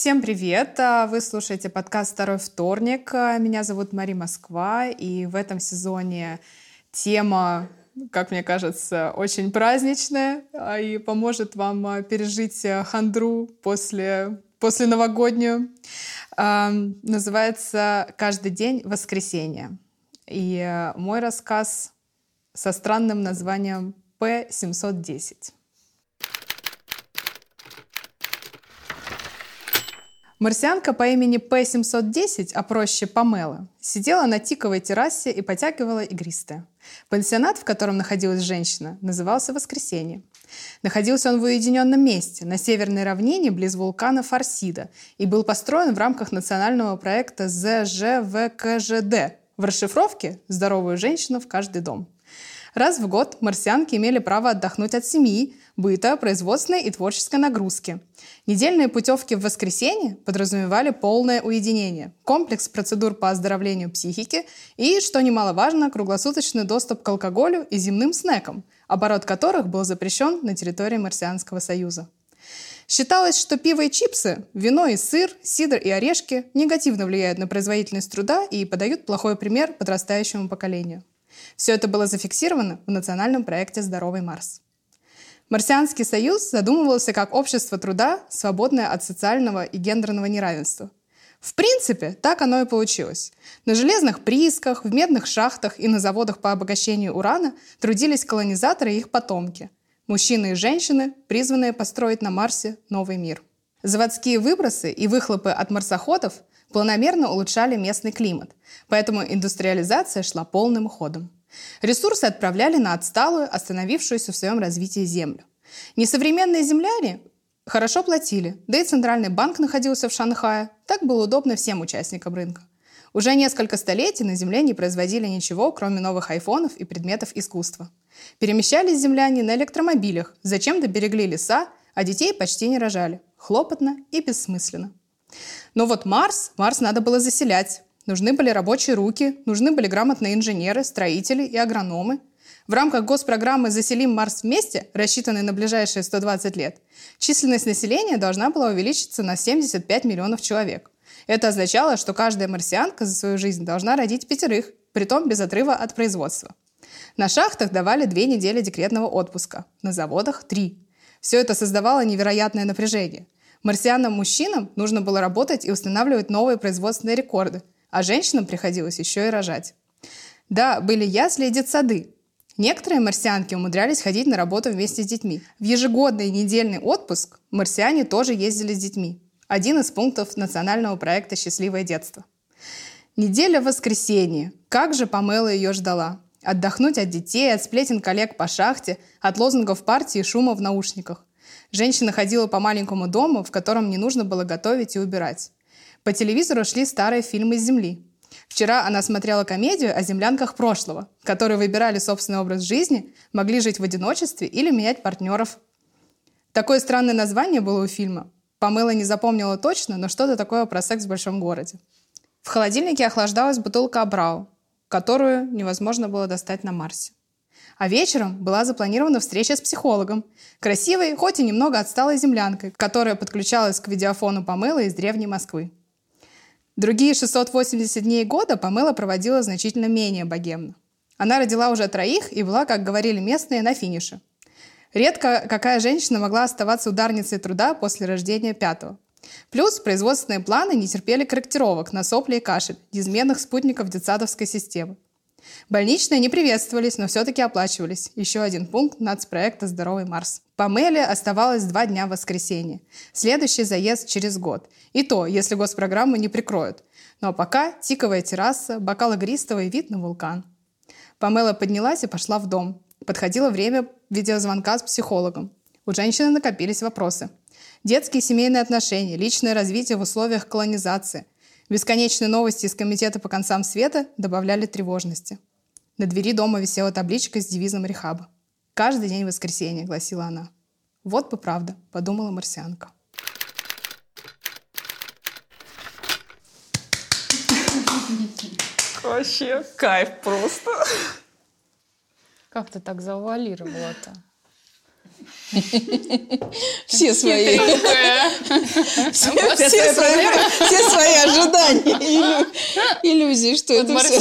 Всем привет! А, вы слушаете подкаст «Второй вторник». А, меня зовут Мари Москва, и в этом сезоне тема, как мне кажется, очень праздничная а, и поможет вам пережить хандру после, после новогоднюю. Называется «Каждый день воскресенье». И мой рассказ со странным названием П-710. Марсианка по имени П-710, а проще Памела, сидела на тиковой террасе и потягивала игристое. Пансионат, в котором находилась женщина, назывался «Воскресенье». Находился он в уединенном месте, на северной равнине, близ вулкана Фарсида, и был построен в рамках национального проекта ЗЖВКЖД в расшифровке «Здоровую женщину в каждый дом». Раз в год марсианки имели право отдохнуть от семьи, быта, производственной и творческой нагрузки. Недельные путевки в воскресенье подразумевали полное уединение, комплекс процедур по оздоровлению психики и, что немаловажно, круглосуточный доступ к алкоголю и земным снекам, оборот которых был запрещен на территории Марсианского союза. Считалось, что пиво и чипсы, вино и сыр, сидр и орешки негативно влияют на производительность труда и подают плохой пример подрастающему поколению. Все это было зафиксировано в национальном проекте «Здоровый Марс». Марсианский союз задумывался как общество труда, свободное от социального и гендерного неравенства. В принципе, так оно и получилось. На железных приисках, в медных шахтах и на заводах по обогащению урана трудились колонизаторы и их потомки. Мужчины и женщины, призванные построить на Марсе новый мир. Заводские выбросы и выхлопы от марсоходов планомерно улучшали местный климат, поэтому индустриализация шла полным ходом. Ресурсы отправляли на отсталую, остановившуюся в своем развитии землю. Несовременные земляне хорошо платили, да и Центральный банк находился в Шанхае. Так было удобно всем участникам рынка. Уже несколько столетий на Земле не производили ничего, кроме новых айфонов и предметов искусства. Перемещались земляне на электромобилях, зачем-то берегли леса, а детей почти не рожали. Хлопотно и бессмысленно. Но вот Марс, Марс надо было заселять. Нужны были рабочие руки, нужны были грамотные инженеры, строители и агрономы. В рамках госпрограммы «Заселим Марс вместе», рассчитанной на ближайшие 120 лет, численность населения должна была увеличиться на 75 миллионов человек. Это означало, что каждая марсианка за свою жизнь должна родить пятерых, притом без отрыва от производства. На шахтах давали две недели декретного отпуска, на заводах – три. Все это создавало невероятное напряжение – Марсианам-мужчинам нужно было работать и устанавливать новые производственные рекорды, а женщинам приходилось еще и рожать. Да, были ясли и детсады. Некоторые марсианки умудрялись ходить на работу вместе с детьми. В ежегодный недельный отпуск марсиане тоже ездили с детьми. Один из пунктов национального проекта «Счастливое детство». Неделя в воскресенье. Как же Памела ее ждала. Отдохнуть от детей, от сплетен коллег по шахте, от лозунгов партии и шума в наушниках. Женщина ходила по маленькому дому, в котором не нужно было готовить и убирать. По телевизору шли старые фильмы с Земли. Вчера она смотрела комедию о землянках прошлого, которые выбирали собственный образ жизни, могли жить в одиночестве или менять партнеров. Такое странное название было у фильма. Памела не запомнила точно, но что-то такое про секс в большом городе. В холодильнике охлаждалась бутылка Абрау, которую невозможно было достать на Марсе. А вечером была запланирована встреча с психологом. Красивой, хоть и немного отсталой землянкой, которая подключалась к видеофону Памелы из древней Москвы. Другие 680 дней года Памела проводила значительно менее богемно. Она родила уже троих и была, как говорили местные, на финише. Редко какая женщина могла оставаться ударницей труда после рождения пятого. Плюс производственные планы не терпели корректировок на сопли и кашель, неизменных спутников детсадовской системы. Больничные не приветствовались, но все-таки оплачивались. Еще один пункт нацпроекта «Здоровый Марс». По Мэле оставалось два дня в воскресенье. Следующий заезд через год. И то, если госпрограмму не прикроют. Ну а пока тиковая терраса, бокал игристого и вид на вулкан. Памела поднялась и пошла в дом. Подходило время видеозвонка с психологом. У женщины накопились вопросы. Детские семейные отношения, личное развитие в условиях колонизации – Бесконечные новости из Комитета по концам света добавляли тревожности. На двери дома висела табличка с девизом Рехаба. «Каждый день воскресенья», — гласила она. «Вот бы правда», — подумала марсианка. Вообще кайф просто. Как ты так завуалировала-то? Все свои. Все свои ожидания. Иллюзии, что это все.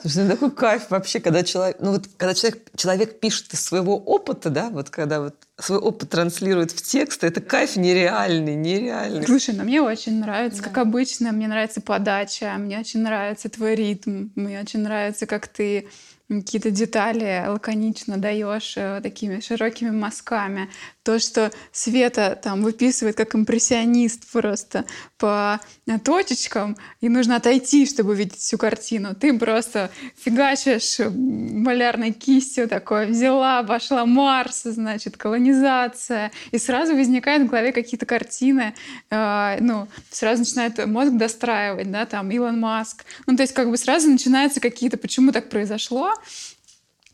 Слушай, ну такой кайф вообще, когда человек, ну вот когда человек, человек пишет из своего опыта, да, вот когда вот свой опыт транслирует в текст, это кайф нереальный, нереальный. Слушай, ну мне очень нравится, да. как обычно, мне нравится подача, мне очень нравится твой ритм, мне очень нравится, как ты какие-то детали лаконично даешь э, такими широкими мазками. То, что Света там выписывает как импрессионист просто по точечкам, и нужно отойти, чтобы увидеть всю картину. Ты просто фигачишь малярной кистью такой, взяла, обошла Марс, значит, колонизация, и сразу возникают в голове какие-то картины, э, ну, сразу начинает мозг достраивать, да, там, Илон Маск. Ну, то есть как бы сразу начинаются какие-то, почему так произошло,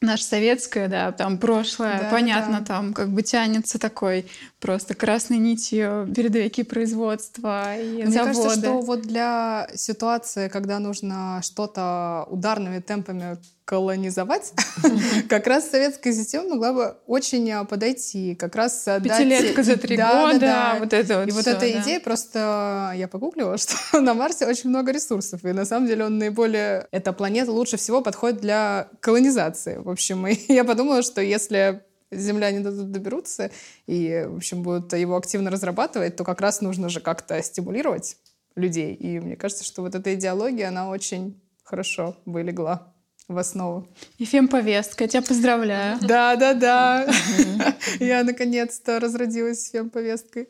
наше советское, да, там прошлое, да, понятно, да. там как бы тянется такой просто красной нитью передовики производства и Мне заводы. кажется, что вот для ситуации, когда нужно что-то ударными темпами колонизовать, как раз советская система могла бы очень а, подойти, как раз Пятилетка за три года, вот это вот И вот эта идея просто, я погуглила, что на Марсе очень много ресурсов, и на самом деле он наиболее, эта планета лучше всего подходит для колонизации. В общем, и я подумала, что если земляне тут доберутся и, в общем, будут его активно разрабатывать, то как раз нужно же как-то стимулировать людей. И мне кажется, что вот эта идеология, она очень хорошо бы легла в основу. И фемповестка, я тебя поздравляю. Да, да, да. Я наконец-то разродилась фемповесткой.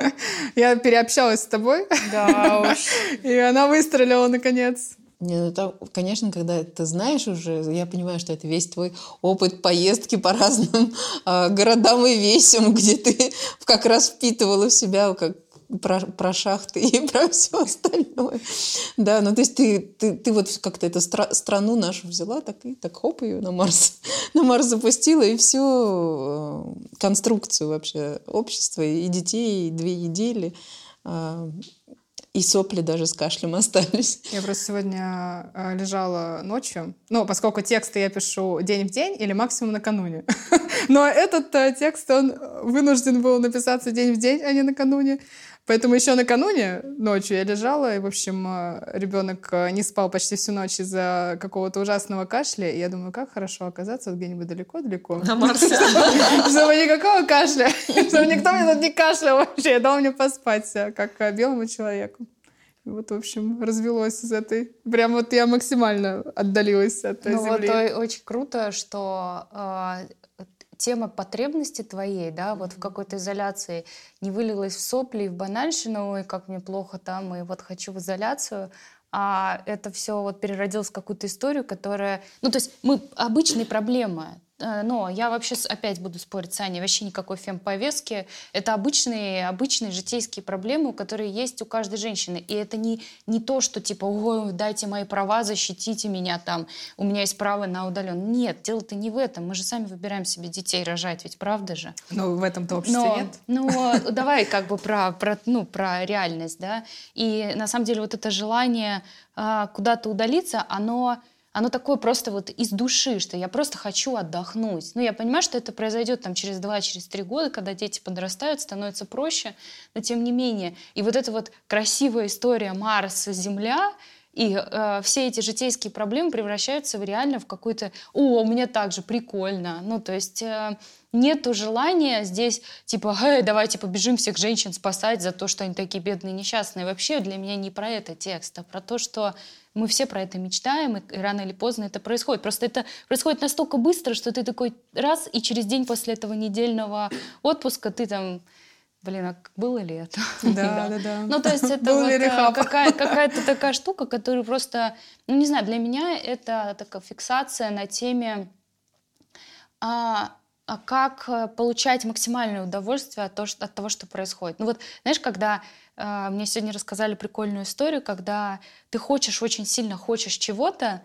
Я переобщалась с тобой. Да уж. И она выстрелила наконец. Не, ну конечно, когда ты знаешь уже, я понимаю, что это весь твой опыт поездки по разным э, городам и весям, где ты как раз впитывала в себя как про, про шахты и про все остальное. Да, ну то есть ты, ты, ты вот как-то эту стра- страну нашу взяла, так и так хоп ее на Марс, на Марс запустила, и всю э, конструкцию вообще общества, и детей, и две недели э, и сопли даже с кашлем остались. Я просто сегодня э, лежала ночью. Ну, поскольку тексты я пишу день в день или максимум накануне. Но этот э, текст, он вынужден был написаться день в день, а не накануне. Поэтому еще накануне ночью я лежала, и, в общем, э, ребенок э, не спал почти всю ночь из-за какого-то ужасного кашля. И я думаю, как хорошо оказаться где-нибудь далеко-далеко. На Марсе. Чтобы никакого кашля. Чтобы никто мне тут не кашлял вообще. Я дал мне поспать, э, как белому человеку. Вот, в общем, развелось из этой. Прям вот я максимально отдалилась от ну, земли. Ну вот очень круто, что тема потребности твоей, да, вот в какой-то изоляции не вылилась в сопли и в банальщину, и как мне плохо там, и вот хочу в изоляцию, а это все вот переродилось в какую-то историю, которая... Ну, то есть мы обычные проблемы, но я вообще опять буду спорить с Аней, вообще никакой фемповестки. Это обычные, обычные житейские проблемы, которые есть у каждой женщины. И это не, не то, что типа, ой, дайте мои права, защитите меня там, у меня есть право на удален. Нет, дело-то не в этом. Мы же сами выбираем себе детей рожать, ведь правда же? Ну, в этом-то обществе но, нет. Ну, давай как бы про, про, ну, про реальность, да. И на самом деле вот это желание а, куда-то удалиться, оно оно такое просто вот из души, что я просто хочу отдохнуть. Ну, я понимаю, что это произойдет там через два, через три года, когда дети подрастают, становится проще, но тем не менее. И вот эта вот красивая история Марс, Земля, и э, все эти житейские проблемы превращаются в реально в какой-то «О, меня так же, прикольно». Ну, то есть э, нету желания здесь типа «Эй, давайте побежим всех женщин спасать за то, что они такие бедные, несчастные». Вообще для меня не про это текст, а про то, что мы все про это мечтаем, и рано или поздно это происходит. Просто это происходит настолько быстро, что ты такой раз, и через день после этого недельного отпуска ты там Блин, а было ли это? Да, да, да. Ну, то есть это вот э, какая, какая-то такая штука, которая просто, ну, не знаю, для меня это такая фиксация на теме, а, а как э, получать максимальное удовольствие от, того, от того, что происходит. Ну вот, знаешь, когда а, мне сегодня рассказали прикольную историю, когда ты хочешь, очень сильно хочешь чего-то,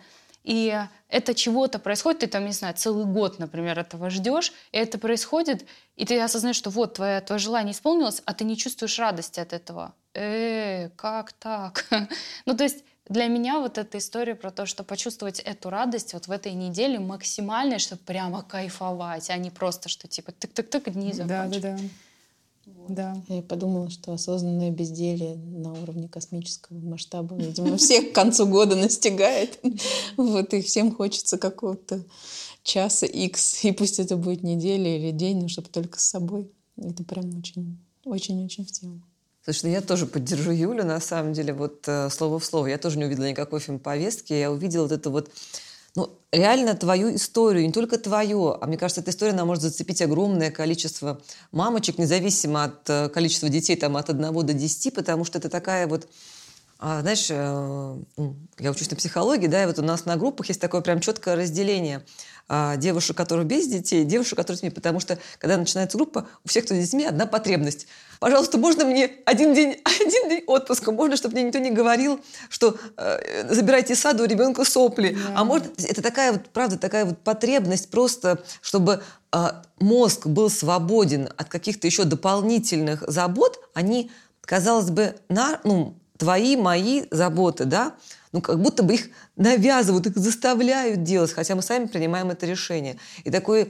и это чего-то происходит, ты там, не знаю, целый год, например, этого ждешь, и это происходит, и ты осознаешь, что вот, твое, твое желание исполнилось, а ты не чувствуешь радости от этого. Э, как так? ну, то есть для меня вот эта история про то, что почувствовать эту радость вот в этой неделе максимально, чтобы прямо кайфовать, а не просто, что типа тык-тык-тык, дни закончились. Да, да, да. Да. Я подумала, что осознанное безделие на уровне космического масштаба, видимо, всех к концу года настигает. Вот, и всем хочется какого-то часа X. И пусть это будет неделя или день, но чтобы только с собой. Это прям очень, очень-очень в тему. Слушай, ну я тоже поддержу Юлю, на самом деле, вот э, слово в слово. Я тоже не увидела никакой фильм повестки. Я увидела вот это вот ну, реально твою историю, не только твою, а мне кажется, эта история, она может зацепить огромное количество мамочек, независимо от э, количества детей, там, от 1 до 10, потому что это такая вот а, знаешь, э, ну, я учусь на психологии, да, и вот у нас на группах есть такое прям четкое разделение а, девушек, которые без детей, девушек, которые с детьми. Потому что, когда начинается группа, у всех, кто с детьми, одна потребность. Пожалуйста, можно мне один день, один день отпуска? Можно, чтобы мне никто не говорил, что э, забирайте из сада у ребенка сопли. Да. А может, это такая вот, правда, такая вот потребность просто, чтобы э, мозг был свободен от каких-то еще дополнительных забот, они, казалось бы, на, ну, твои, мои заботы, да, ну, как будто бы их навязывают, их заставляют делать, хотя мы сами принимаем это решение. И такое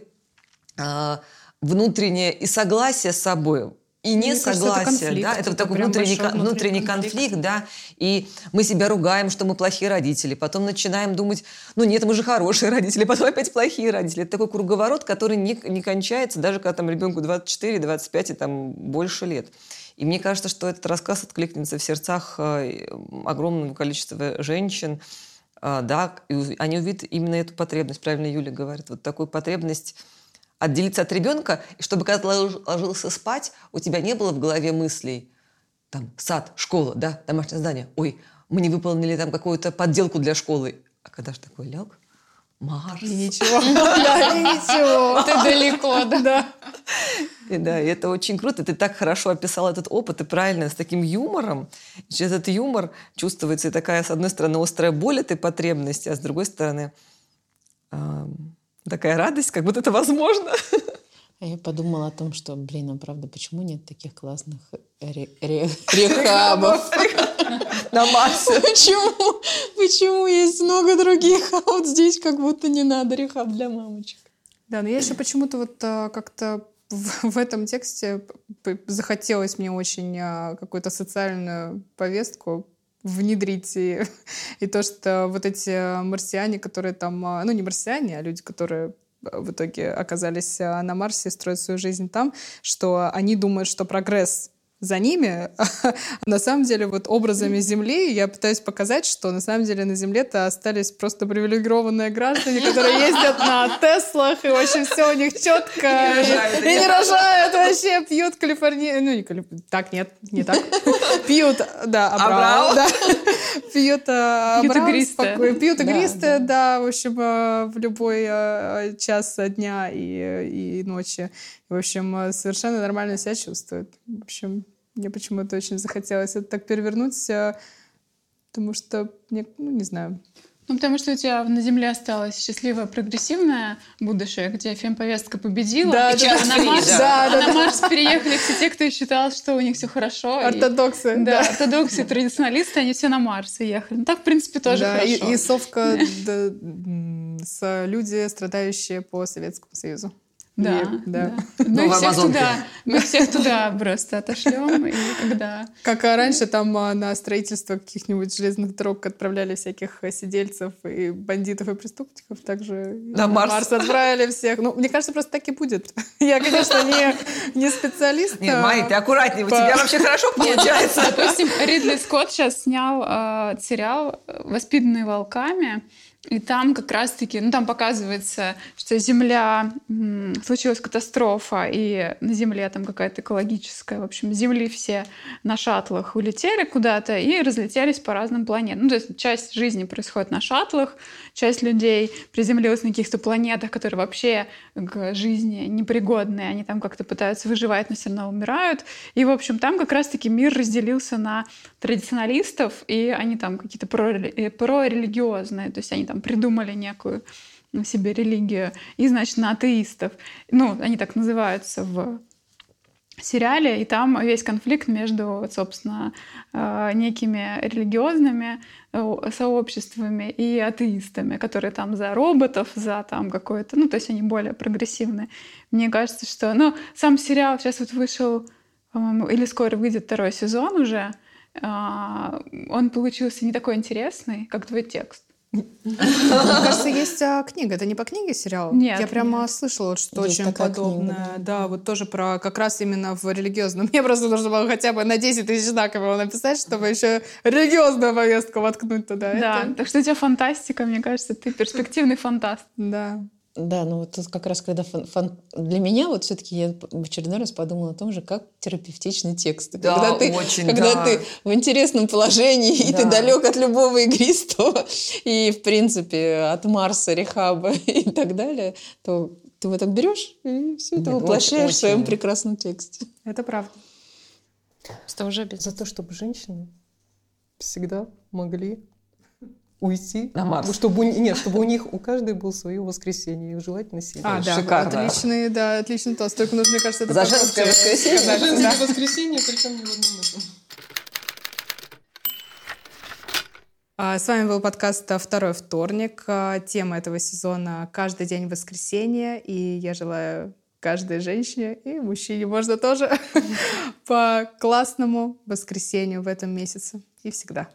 э, внутреннее и согласие с собой, и не согласие, это да, это, это такой внутренний, внутренний, внутренний конфликт. конфликт, да, и мы себя ругаем, что мы плохие родители, потом начинаем думать, ну нет, мы же хорошие родители, потом опять плохие родители. Это такой круговорот, который не, не кончается, даже когда там ребенку 24, 25 и там больше лет. И мне кажется, что этот рассказ откликнется в сердцах э, огромного количества женщин, э, да, и они увидят именно эту потребность, правильно Юля говорит, вот такую потребность отделиться от ребенка, и чтобы когда ты ложился спать, у тебя не было в голове мыслей, там, сад, школа, да, домашнее задание, ой, мы не выполнили там какую-то подделку для школы. А когда же такой лег, Марс. И ничего. Да, и ничего. Ты далеко, да. И да, и это очень круто. Ты так хорошо описал этот опыт, и правильно, с таким юмором. Через этот юмор чувствуется и такая, с одной стороны, острая боль этой потребности, а с другой стороны, такая радость, как будто это возможно. А я подумала о том, что, блин, а правда, почему нет таких классных рехабов? На Марсе. Почему? Почему есть много других, а вот здесь как будто не надо рехаб для мамочек? Да, но я еще почему-то вот а, как-то в, в этом тексте захотелось мне очень а, какую-то социальную повестку внедрить и, и то, что вот эти марсиане, которые там, ну не марсиане, а люди, которые в итоге оказались а, на Марсе, строят свою жизнь там, что они думают, что прогресс за ними. на самом деле вот образами Земли я пытаюсь показать, что на самом деле на Земле-то остались просто привилегированные граждане, которые ездят на Теслах, и очень все у них четко. И не рожают вообще, пьют Калифорния... Ну, не Калифорния. Так, нет, не так. Пьют, да, Абрау. Пьют Абрау. Пьют игристые, да, в общем, э, в любой э, час дня и ночи. В общем, э, совершенно нормально себя чувствует. В общем, мне почему-то очень захотелось это так перевернуть, э, потому что, мне, ну, не знаю, ну, потому что у тебя на Земле осталось счастливое прогрессивное будущее, где фемповестка победила. Да, и да, на Марс, да, да, на Марс переехали все те, кто считал, что у них все хорошо. Ортодоксы. И, да, да, ортодоксы, традиционалисты, они все на Марс уехали. Ну, так, в принципе, тоже да, хорошо. И, и совка да, с люди, страдающие по Советскому Союзу. Да, и, да. да. Мы, ну, всех туда, мы всех туда просто отошлем. И когда... Как раньше там а, на строительство каких-нибудь железных дорог отправляли всяких сидельцев и бандитов и преступников, также на Марс. Марс отправили всех. Ну, мне кажется, просто так и будет. Я, конечно, не, не специалист. Нет, Майя, ты аккуратнее, у тебя вообще хорошо получается. Допустим, Ридли Скотт сейчас снял э, сериал «Воспитанные волками», и там как раз-таки, ну там показывается, что Земля, случилась катастрофа, и на Земле там какая-то экологическая, в общем, Земли все на шаттлах улетели куда-то и разлетелись по разным планетам. Ну то есть часть жизни происходит на шаттлах, часть людей приземлилась на каких-то планетах, которые вообще к жизни непригодные, они там как-то пытаются выживать, но все равно умирают. И, в общем, там как раз-таки мир разделился на традиционалистов, и они там какие-то э, прорелигиозные, то есть они там придумали некую себе религию, и, значит, на атеистов. Ну, они так называются в сериале, и там весь конфликт между, собственно, э, некими религиозными э, сообществами и атеистами, которые там за роботов, за там какое-то, ну, то есть они более прогрессивные. Мне кажется, что, ну, сам сериал сейчас вот вышел, по-моему, или скоро выйдет второй сезон уже, а, он получился не такой интересный, как твой текст. Мне кажется, есть а, книга. Это не по книге сериал? Нет. Я прямо нет. слышала что Есть очень подобное. книга, да. вот тоже про как раз именно в религиозном. Мне просто нужно было хотя бы на 10 тысяч знаков его написать, чтобы еще религиозную повестку воткнуть туда. Да, Это- так что у тебя фантастика, мне кажется, ты перспективный фантаст. Да. Да, ну вот тут как раз когда фан- фан- для меня вот все-таки я в очередной раз подумала о том же, как терапевтичны тексты. Да, когда ты, очень, когда да. ты в интересном положении, и ты Да. далек от любого игристого, и, в принципе, от Марса, Рехаба и так далее, то ты вот так берешь и все это Нет, воплощаешь очень- в своем прекрасном тексте. Это правда. Просто уже без... За то, чтобы женщины всегда могли уйти. На Марс. Чтобы, у- нет, чтобы у них у каждой было свое воскресенье, и желательно сильно. А, да, Шикарно. отличный, да, отличный тост. Только нужно, мне кажется, это За женское сказать. воскресенье? Сказать, Женское да. воскресенье, причем не в одном этом. А, С вами был подкаст «Второй вторник». А, Тема этого сезона «Каждый день воскресенья». И я желаю каждой женщине и мужчине, можно тоже, по классному воскресенью в этом месяце. И всегда.